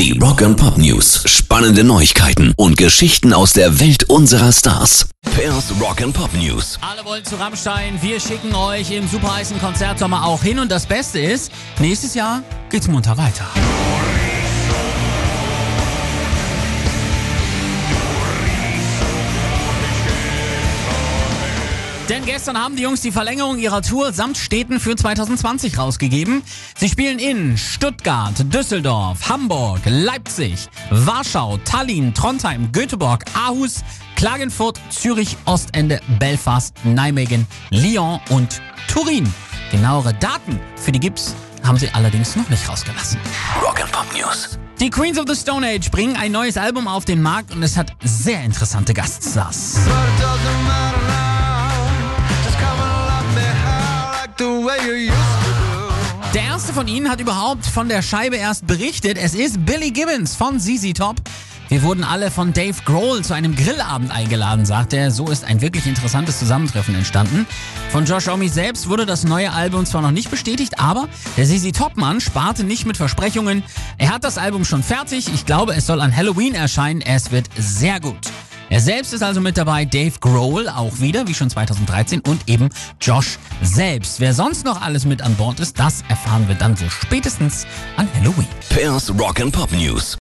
Die Rock and Pop News. Spannende Neuigkeiten und Geschichten aus der Welt unserer Stars. Pairs Rock and Pop News. Alle wollen zu Rammstein. Wir schicken euch im super heißen Konzertsommer auch hin. Und das Beste ist, nächstes Jahr geht's munter weiter. Denn gestern haben die Jungs die Verlängerung ihrer Tour samt Städten für 2020 rausgegeben. Sie spielen in Stuttgart, Düsseldorf, Hamburg, Leipzig, Warschau, Tallinn, Trondheim, Göteborg, Aarhus, Klagenfurt, Zürich, Ostende, Belfast, Nijmegen, Lyon und Turin. Genauere Daten für die Gips haben sie allerdings noch nicht rausgelassen. Rock and Pop News. Die Queens of the Stone Age bringen ein neues Album auf den Markt und es hat sehr interessante Gaststars. Der erste von ihnen hat überhaupt von der Scheibe erst berichtet. Es ist Billy Gibbons von ZZ Top. Wir wurden alle von Dave Grohl zu einem Grillabend eingeladen, sagt er. So ist ein wirklich interessantes Zusammentreffen entstanden. Von Josh Homme selbst wurde das neue Album zwar noch nicht bestätigt, aber der ZZ Top-Mann sparte nicht mit Versprechungen. Er hat das Album schon fertig. Ich glaube, es soll an Halloween erscheinen. Es wird sehr gut. Er selbst ist also mit dabei, Dave Grohl auch wieder, wie schon 2013 und eben Josh selbst. Wer sonst noch alles mit an Bord ist, das erfahren wir dann so spätestens an Halloween. Pairs Rock and Pop News.